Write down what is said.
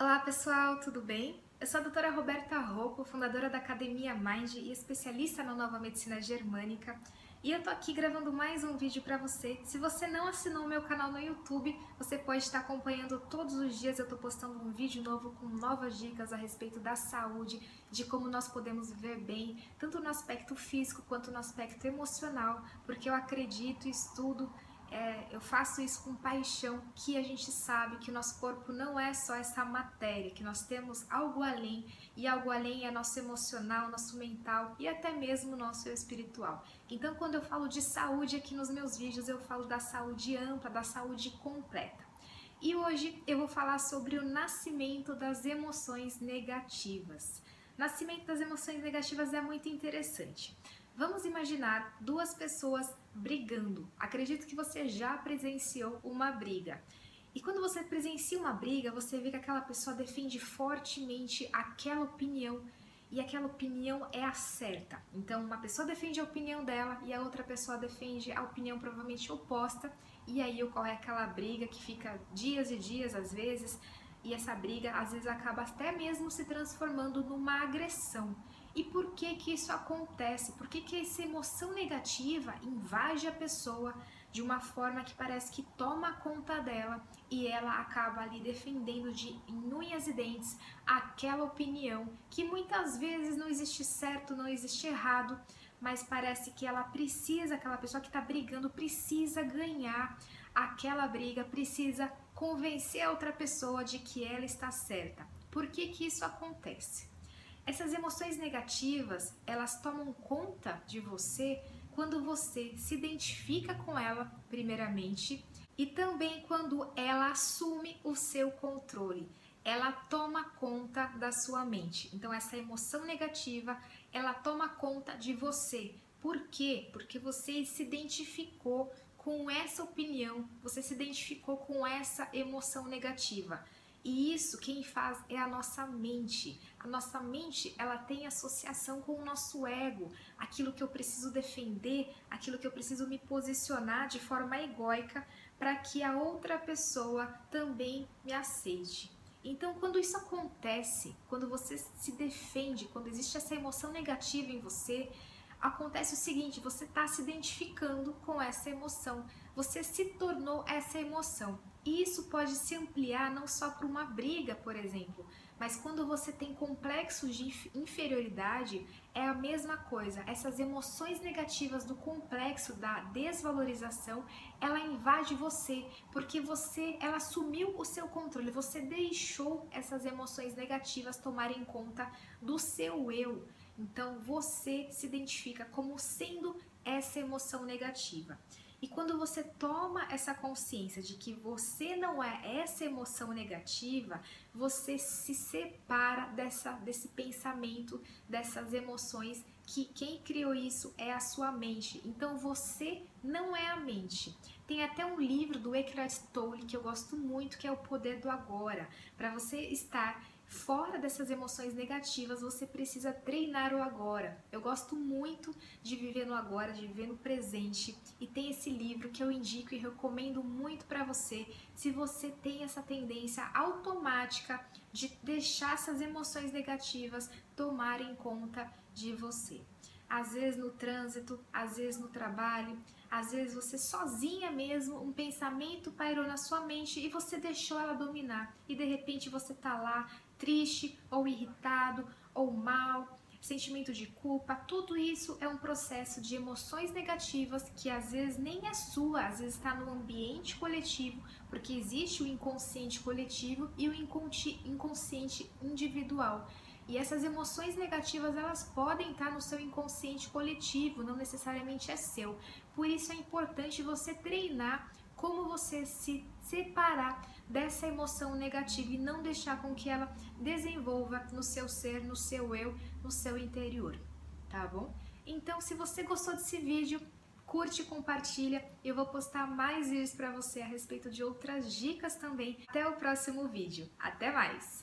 Olá pessoal, tudo bem? Eu sou a doutora Roberta Rocco, fundadora da Academia Mind e especialista na nova medicina germânica. E eu tô aqui gravando mais um vídeo para você. Se você não assinou o meu canal no YouTube, você pode estar acompanhando todos os dias. Eu tô postando um vídeo novo com novas dicas a respeito da saúde, de como nós podemos viver bem, tanto no aspecto físico quanto no aspecto emocional, porque eu acredito e estudo é, eu faço isso com paixão, que a gente sabe que o nosso corpo não é só essa matéria, que nós temos algo além, e algo além é nosso emocional, nosso mental e até mesmo nosso espiritual. Então, quando eu falo de saúde aqui nos meus vídeos, eu falo da saúde ampla, da saúde completa. E hoje eu vou falar sobre o nascimento das emoções negativas. Nascimento das emoções negativas é muito interessante. Vamos imaginar duas pessoas brigando. Acredito que você já presenciou uma briga. E quando você presencia uma briga, você vê que aquela pessoa defende fortemente aquela opinião e aquela opinião é a certa. Então, uma pessoa defende a opinião dela e a outra pessoa defende a opinião provavelmente oposta, e aí ocorre aquela briga que fica dias e dias às vezes, e essa briga às vezes acaba até mesmo se transformando numa agressão. E por que que isso acontece? Por que que essa emoção negativa invade a pessoa de uma forma que parece que toma conta dela e ela acaba ali defendendo de unhas e dentes aquela opinião que muitas vezes não existe certo, não existe errado, mas parece que ela precisa, aquela pessoa que está brigando precisa ganhar aquela briga, precisa convencer a outra pessoa de que ela está certa. Por que que isso acontece? Essas emoções negativas, elas tomam conta de você quando você se identifica com ela, primeiramente, e também quando ela assume o seu controle. Ela toma conta da sua mente. Então essa emoção negativa, ela toma conta de você. Por quê? Porque você se identificou com essa opinião, você se identificou com essa emoção negativa. E isso quem faz é a nossa mente. A nossa mente, ela tem associação com o nosso ego, aquilo que eu preciso defender, aquilo que eu preciso me posicionar de forma egóica para que a outra pessoa também me aceite. Então, quando isso acontece, quando você se defende, quando existe essa emoção negativa em você, acontece o seguinte: você está se identificando com essa emoção, você se tornou essa emoção. E isso pode se ampliar não só para uma briga, por exemplo, mas quando você tem complexos de inferioridade, é a mesma coisa. Essas emoções negativas do complexo da desvalorização, ela invade você, porque você, ela assumiu o seu controle, você deixou essas emoções negativas tomarem conta do seu eu. Então você se identifica como sendo essa emoção negativa. E quando você toma essa consciência de que você não é essa emoção negativa, você se separa dessa, desse pensamento, dessas emoções, que quem criou isso é a sua mente. Então você não é a mente. Tem até um livro do Eckhart Tolle que eu gosto muito, que é O Poder do Agora, para você estar Fora dessas emoções negativas, você precisa treinar o agora. Eu gosto muito de viver no agora, de viver no presente, e tem esse livro que eu indico e recomendo muito para você, se você tem essa tendência automática de deixar essas emoções negativas tomarem conta de você às vezes no trânsito, às vezes no trabalho, às vezes você sozinha mesmo, um pensamento pairou na sua mente e você deixou ela dominar e de repente você tá lá triste ou irritado ou mal, sentimento de culpa, tudo isso é um processo de emoções negativas que às vezes nem é sua, às vezes está no ambiente coletivo, porque existe o inconsciente coletivo e o inconsciente individual. E essas emoções negativas, elas podem estar no seu inconsciente coletivo, não necessariamente é seu. Por isso é importante você treinar como você se separar dessa emoção negativa e não deixar com que ela desenvolva no seu ser, no seu eu, no seu interior, tá bom? Então, se você gostou desse vídeo, curte compartilha. Eu vou postar mais vídeos para você a respeito de outras dicas também. Até o próximo vídeo. Até mais!